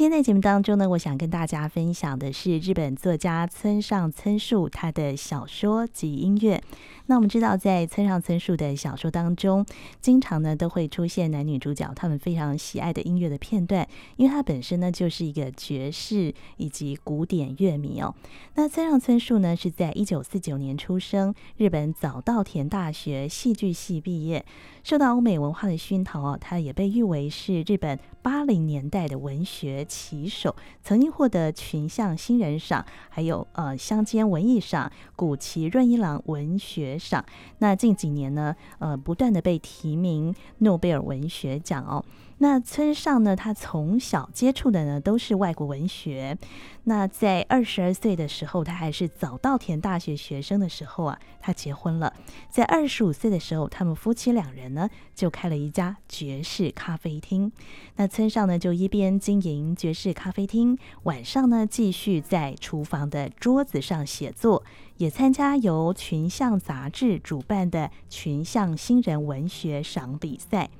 今天在节目当中呢，我想跟大家分享的是日本作家村上春树他的小说及音乐。那我们知道，在村上春树的小说当中，经常呢都会出现男女主角他们非常喜爱的音乐的片段，因为他本身呢就是一个爵士以及古典乐迷哦。那村上春树呢是在一九四九年出生，日本早稻田大学戏剧系毕业，受到欧美文化的熏陶哦，他也被誉为是日本八零年代的文学旗手，曾经获得群像新人赏，还有呃乡间文艺赏、古奇润一郎文学赏。那近几年呢，呃，不断的被提名诺贝尔文学奖哦。那村上呢，他从小接触的呢都是外国文学。那在二十二岁的时候，他还是早稻田大学学生的时候啊，他结婚了。在二十五岁的时候，他们夫妻两人呢就开了一家爵士咖啡厅。那村上呢就一边经营爵士咖啡厅，晚上呢继续在厨房的桌子上写作，也参加由群像杂志主办的群像新人文学赏比赛。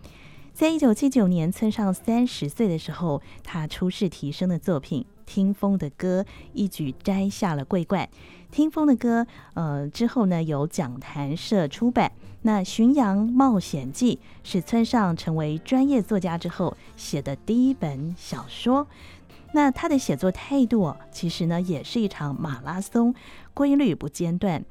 在一九七九年，村上三十岁的时候，他初试啼声的作品《听风的歌》一举摘下了桂冠。《听风的歌》呃之后呢，由讲谈社出版。那《巡洋冒险记》是村上成为专业作家之后写的第一本小说。那他的写作态度，其实呢也是一场马拉松，规律不间断。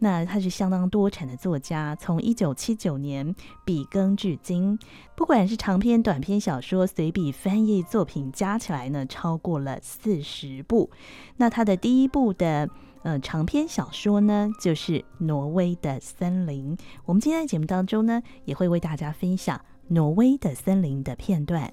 那他是相当多产的作家，从一九七九年笔耕至今，不管是长篇、短篇小说、随笔、翻译作品，加起来呢超过了四十部。那他的第一部的呃长篇小说呢，就是《挪威的森林》。我们今天在节目当中呢，也会为大家分享《挪威的森林》的片段。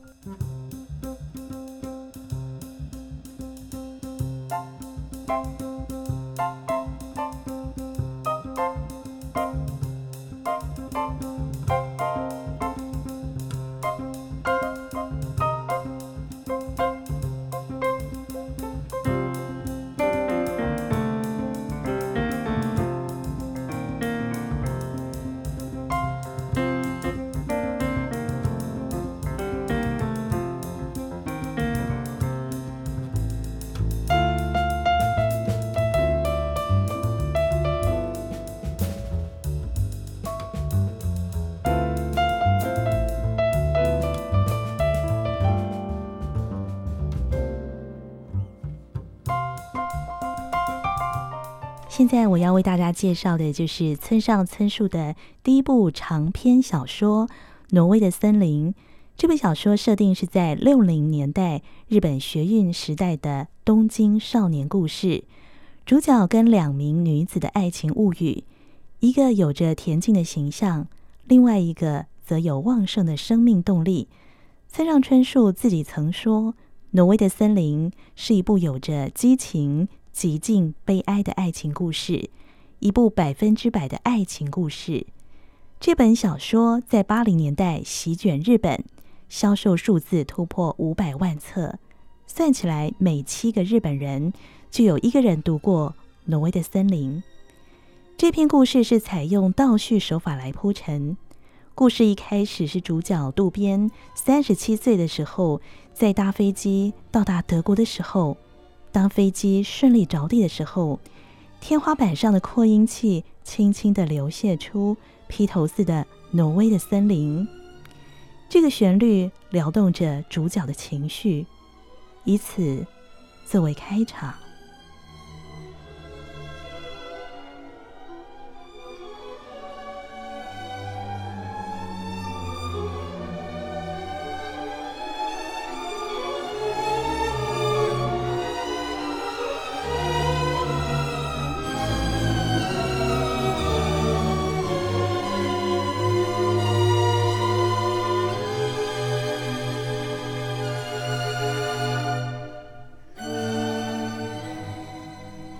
现在我要为大家介绍的就是村上春树的第一部长篇小说《挪威的森林》。这部小说设定是在六零年代日本学运时代的东京少年故事，主角跟两名女子的爱情物语，一个有着恬静的形象，另外一个则有旺盛的生命动力。村上春树自己曾说，《挪威的森林》是一部有着激情。极尽悲哀的爱情故事，一部百分之百的爱情故事。这本小说在八零年代席卷日本，销售数字突破五百万册，算起来每七个日本人就有一个人读过《挪威的森林》。这篇故事是采用倒叙手法来铺陈。故事一开始是主角渡边三十七岁的时候，在搭飞机到达德国的时候。当飞机顺利着地的时候，天花板上的扩音器轻轻地流泻出披头似的挪威的森林。这个旋律撩动着主角的情绪，以此作为开场。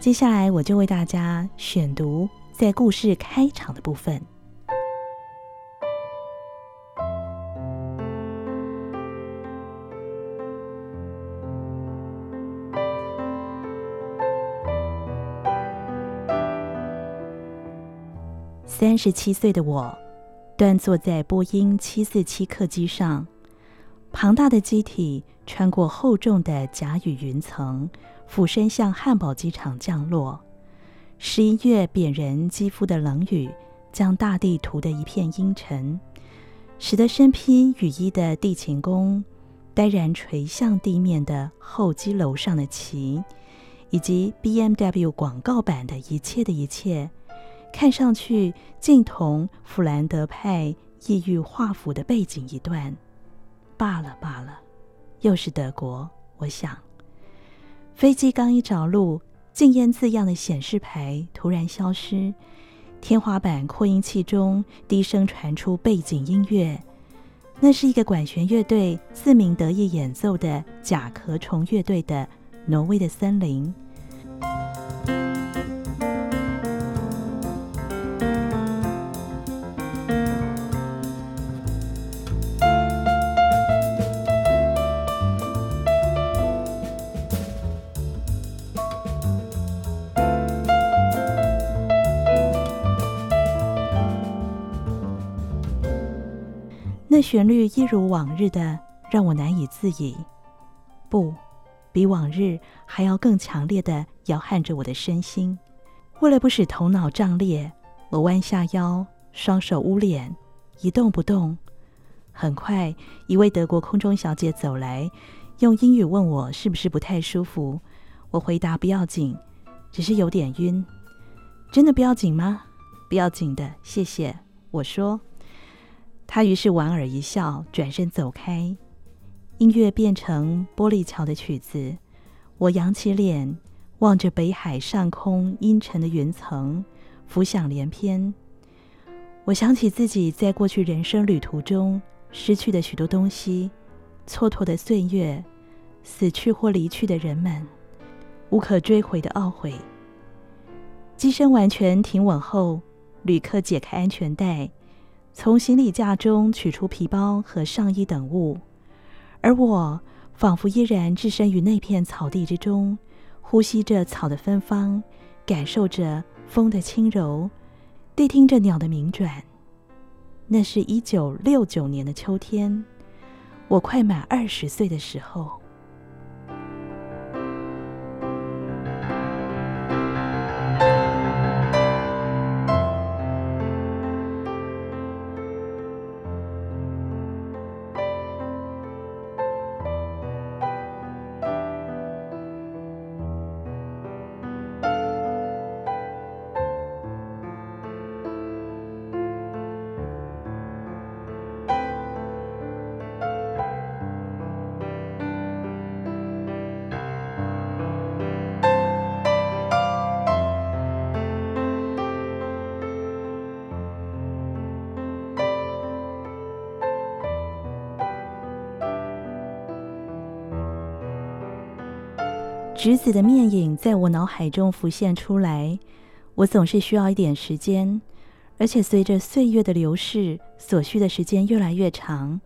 接下来，我就为大家选读在故事开场的部分。三十七岁的我，端坐在波音七四七客机上，庞大的机体穿过厚重的甲雨云层，俯身向汉堡机场降落。十一月扁人肌肤的冷雨将大地涂得一片阴沉，使得身披雨衣的地勤工呆然垂向地面的候机楼上的旗，以及 BMW 广告版的一切的一切，看上去竟同弗兰德派异域画幅的背景一段。罢了罢了，又是德国。我想，飞机刚一着陆。禁烟字样的显示牌突然消失，天花板扩音器中低声传出背景音乐，那是一个管弦乐队自鸣得意演奏的甲壳虫乐队的《挪威的森林》。那旋律一如往日的让我难以自已，不，比往日还要更强烈的摇撼着我的身心。为了不使头脑胀裂，我弯下腰，双手捂脸，一动不动。很快，一位德国空中小姐走来，用英语问我是不是不太舒服。我回答不要紧，只是有点晕。真的不要紧吗？不要紧的，谢谢。我说。他于是莞尔一笑，转身走开。音乐变成玻璃桥的曲子，我扬起脸，望着北海上空阴沉的云层，浮想联翩。我想起自己在过去人生旅途中失去的许多东西，蹉跎的岁月，死去或离去的人们，无可追回的懊悔。机身完全停稳后，旅客解开安全带。从行李架中取出皮包和上衣等物，而我仿佛依然置身于那片草地之中，呼吸着草的芬芳，感受着风的轻柔，谛听着鸟的鸣转。那是一九六九年的秋天，我快满二十岁的时候。侄子的面影在我脑海中浮现出来，我总是需要一点时间，而且随着岁月的流逝，所需的时间越来越长。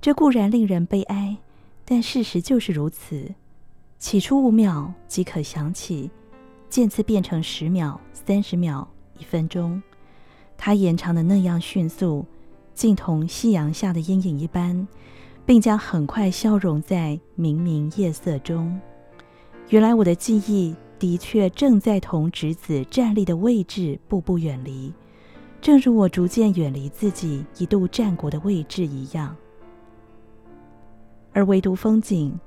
这固然令人悲哀，但事实就是如此。起初五秒即可想起，渐次变成十秒、三十秒、一分钟，它延长的那样迅速，竟同夕阳下的阴影一般，并将很快消融在明明夜色中。原来我的记忆的确正在同侄子站立的位置步步远离，正如我逐渐远离自己一度站过的位置一样。而唯独风景，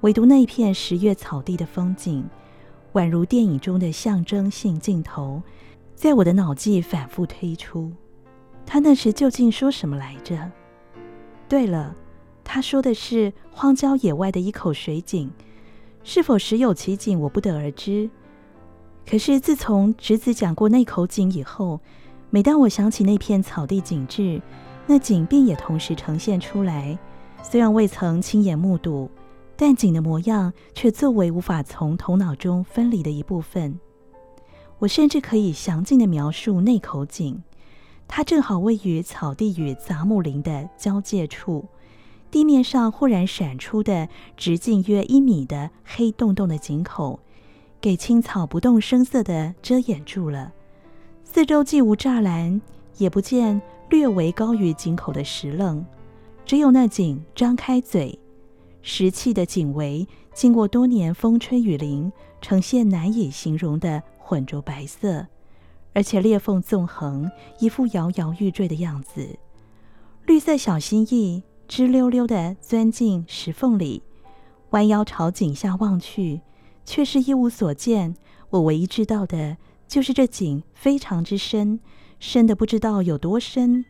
唯独那片十月草地的风景，宛如电影中的象征性镜头，在我的脑际反复推出。他那时究竟说什么来着？对了，他说的是荒郊野外的一口水井。是否实有其景，我不得而知。可是自从侄子讲过那口井以后，每当我想起那片草地景致，那井便也同时呈现出来。虽然未曾亲眼目睹，但井的模样却作为无法从头脑中分离的一部分。我甚至可以详尽地描述那口井，它正好位于草地与杂木林的交界处。地面上忽然闪出的直径约一米的黑洞洞的井口，给青草不动声色地遮掩住了。四周既无栅栏，也不见略微高于井口的石棱，只有那井张开嘴，石砌的井围经过多年风吹雨淋，呈现难以形容的浑浊白色，而且裂缝纵横，一副摇摇欲坠的样子。绿色小蜥蜴直溜溜地钻进石缝里，弯腰朝井下望去，却是一无所见。我唯一知道的就是这井非常之深，深的不知道有多深。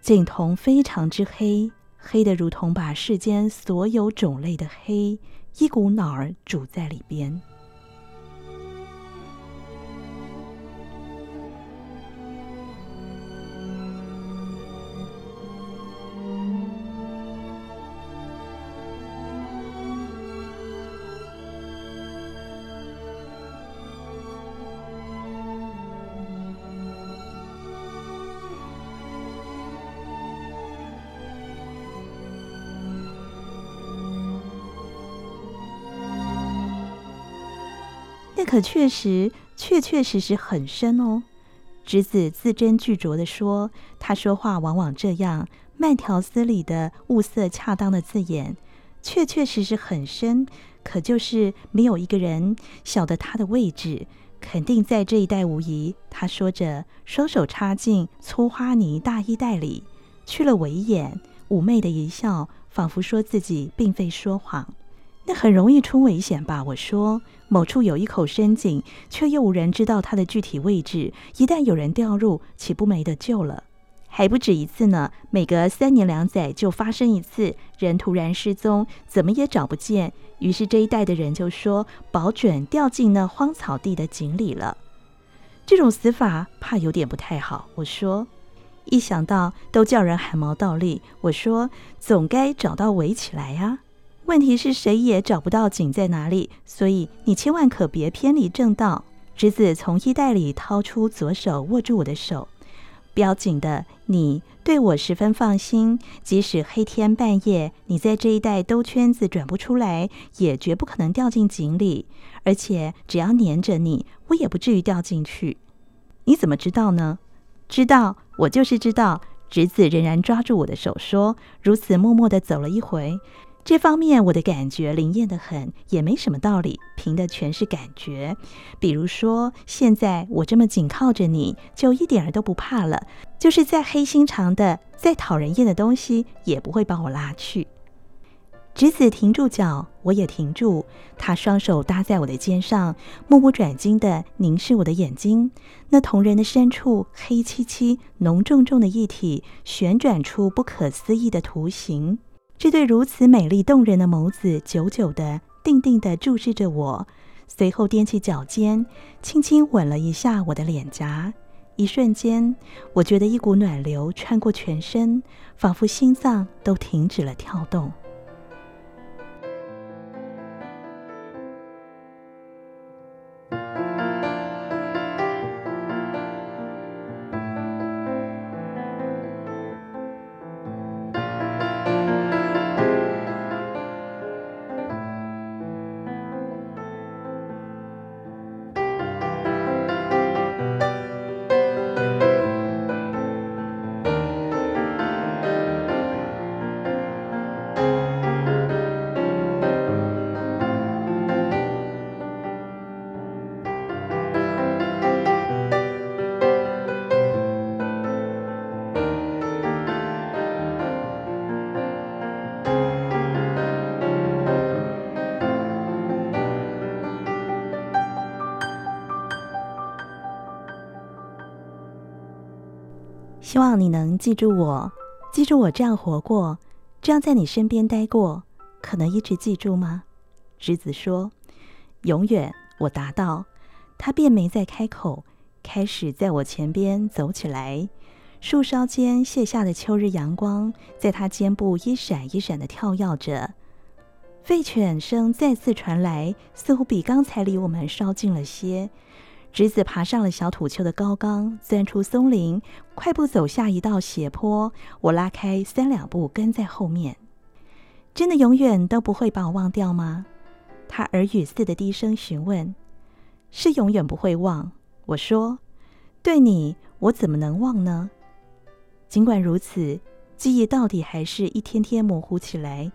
井瞳非常之黑，黑得如同把世间所有种类的黑一股脑儿煮在里边。那可确实，确确实实很深哦。侄子字斟句酌地说：“他说话往往这样，慢条斯理的，物色恰当的字眼，确确实实很深。可就是没有一个人晓得他的位置，肯定在这一带无疑。”他说着，双手插进粗花呢大衣袋里，去了尾眼，妩媚的一笑，仿佛说自己并非说谎。那很容易出危险吧？我说。某处有一口深井，却又无人知道它的具体位置。一旦有人掉入，岂不没得救了？还不止一次呢。每隔三年两载就发生一次，人突然失踪，怎么也找不见。于是这一带的人就说，保准掉进那荒草地的井里了。这种死法怕有点不太好。我说，一想到都叫人汗毛倒立。我说，总该找到围起来呀。问题是谁也找不到井在哪里，所以你千万可别偏离正道。侄子从衣袋里掏出左手，握住我的手，标紧的。你对我十分放心，即使黑天半夜你在这一带兜圈子转不出来，也绝不可能掉进井里。而且只要黏着你，我也不至于掉进去。你怎么知道呢？知道，我就是知道。侄子仍然抓住我的手说，如此默默地走了一回。这方面我的感觉灵验得很，也没什么道理，凭的全是感觉。比如说，现在我这么紧靠着你，就一点儿都不怕了。就是再黑心肠的、再讨人厌的东西，也不会把我拉去。侄子停住脚，我也停住。他双手搭在我的肩上，目不转睛地凝视我的眼睛。那瞳仁的深处，黑漆漆、浓重重的一体，旋转出不可思议的图形。这对如此美丽动人的眸子，久久的、定定的注视着我，随后踮起脚尖，轻轻吻了一下我的脸颊。一瞬间，我觉得一股暖流穿过全身，仿佛心脏都停止了跳动。希望你能记住我，记住我这样活过，这样在你身边待过，可能一直记住吗？侄子说：“永远。”我答道。他便没再开口，开始在我前边走起来。树梢间卸下的秋日阳光，在他肩部一闪一闪地跳跃着。吠犬声再次传来，似乎比刚才离我们稍近了些。侄子爬上了小土丘的高岗，钻出松林，快步走下一道斜坡。我拉开三两步，跟在后面。真的永远都不会把我忘掉吗？他耳语似的低声询问。是永远不会忘。我说，对你，我怎么能忘呢？尽管如此，记忆到底还是一天天模糊起来。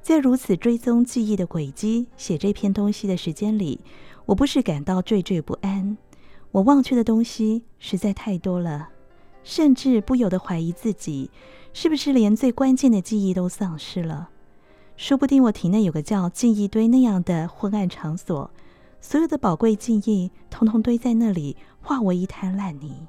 在如此追踪记忆的轨迹、写这篇东西的时间里，我不是感到惴惴不安。我忘却的东西实在太多了，甚至不由得怀疑自己，是不是连最关键的记忆都丧失了？说不定我体内有个叫记忆堆那样的昏暗场所，所有的宝贵记忆通通堆在那里，化为一滩烂泥。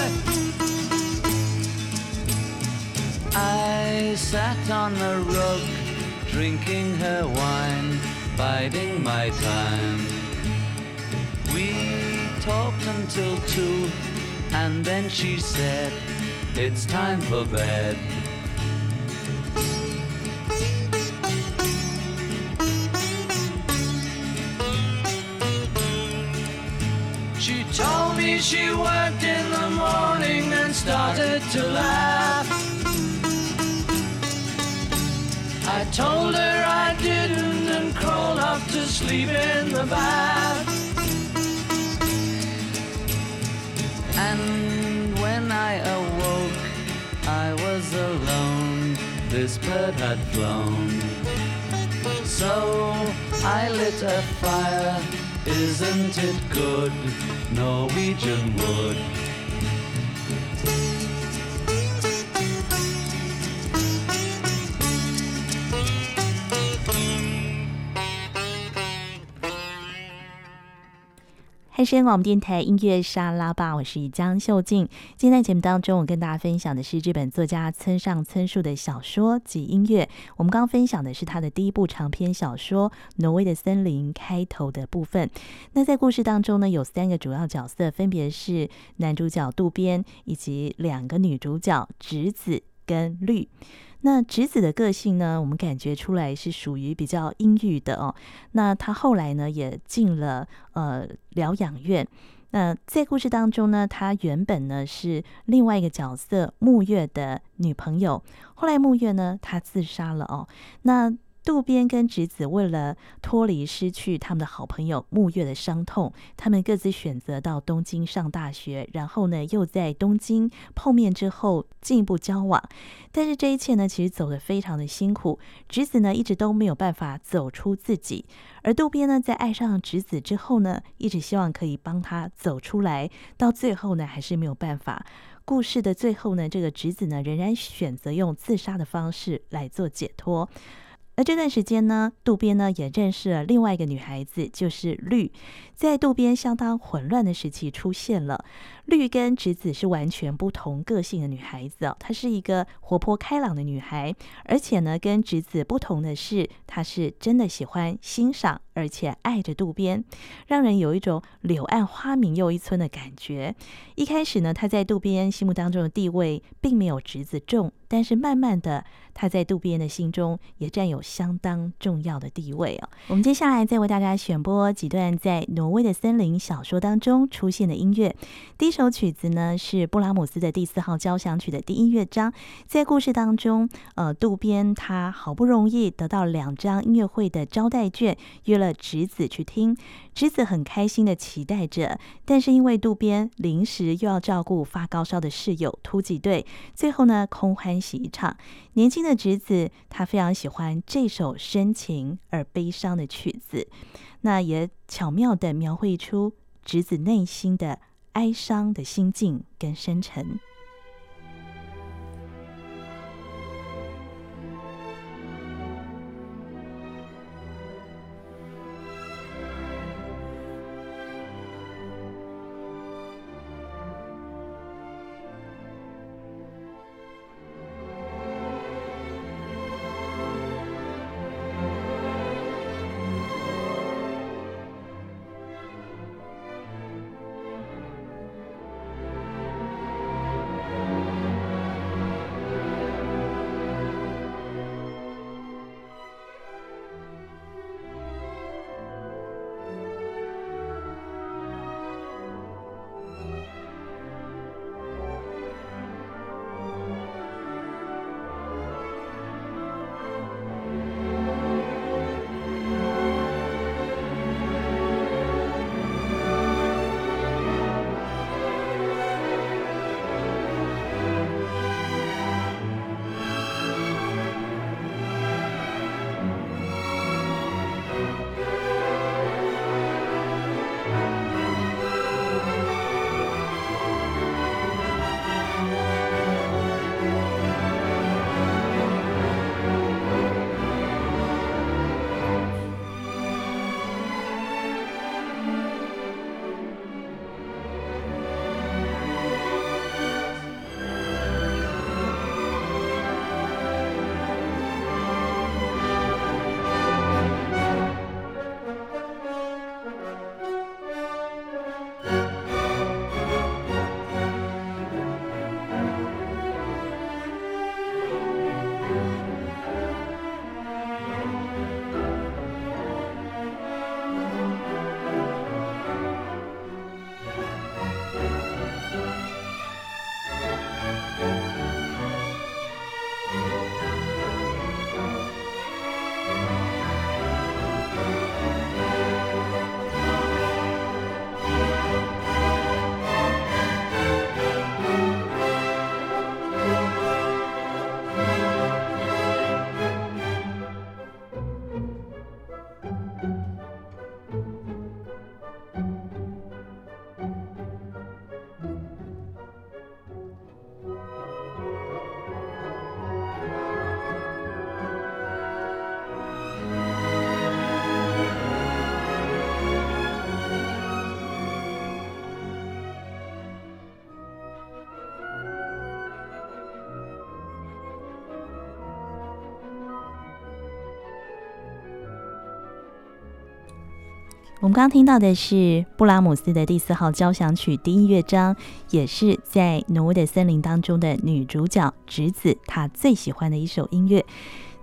Sat on the rug, drinking her wine, biding my time. We talked until two, and then she said, It's time for bed. She told me she worked in the morning and started to laugh. I told her I didn't and crawled off to sleep in the bath. And when I awoke, I was alone. This bird had flown. So I lit a fire. Isn't it good? Norwegian wood. 汉声广播电台音乐沙拉吧，我是江秀静。今天在节目当中，我跟大家分享的是日本作家村上春树的小说及音乐。我们刚刚分享的是他的第一部长篇小说《挪威的森林》开头的部分。那在故事当中呢，有三个主要角色，分别是男主角渡边以及两个女主角直子跟绿。那侄子的个性呢，我们感觉出来是属于比较阴郁的哦。那他后来呢，也进了呃疗养院。那在故事当中呢，他原本呢是另外一个角色木月的女朋友，后来木月呢，她自杀了哦。那渡边跟直子为了脱离失去他们的好朋友木月的伤痛，他们各自选择到东京上大学，然后呢，又在东京碰面之后进一步交往。但是这一切呢，其实走得非常的辛苦。直子呢，一直都没有办法走出自己，而渡边呢，在爱上直子之后呢，一直希望可以帮他走出来，到最后呢，还是没有办法。故事的最后呢，这个直子呢，仍然选择用自杀的方式来做解脱。那这段时间呢，渡边呢也认识了另外一个女孩子，就是绿。在渡边相当混乱的时期出现了。绿跟直子是完全不同个性的女孩子哦，她是一个活泼开朗的女孩，而且呢，跟直子不同的是，她是真的喜欢欣赏，而且爱着渡边，让人有一种柳暗花明又一村的感觉。一开始呢，她在渡边心目当中的地位并没有直子重，但是慢慢的，他在渡边的心中也占有相当重要的地位哦。我们接下来再为大家选播几段在《挪威的森林》小说当中出现的音乐，第一首。曲子呢是布拉姆斯的第四号交响曲的第一乐章。在故事当中，呃，渡边他好不容易得到两张音乐会的招待券，约了直子去听。直子很开心的期待着，但是因为渡边临时又要照顾发高烧的室友突击队，最后呢空欢喜一场。年轻的侄子他非常喜欢这首深情而悲伤的曲子，那也巧妙地描绘出侄子内心的。哀伤的心境跟深沉。我们刚刚听到的是布拉姆斯的第四号交响曲第一乐章，也是在挪威的森林当中的女主角直子她最喜欢的一首音乐。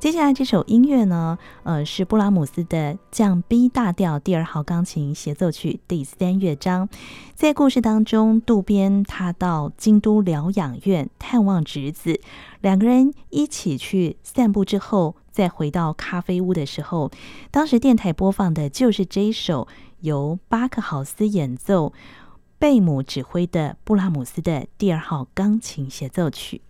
接下来这首音乐呢，呃，是布拉姆斯的降 B 大调第二号钢琴协奏曲第三乐章。在故事当中，渡边他到京都疗养院探望直子，两个人一起去散步之后。再回到咖啡屋的时候，当时电台播放的就是这一首由巴克豪斯演奏、贝姆指挥的布拉姆斯的第二号钢琴协奏曲。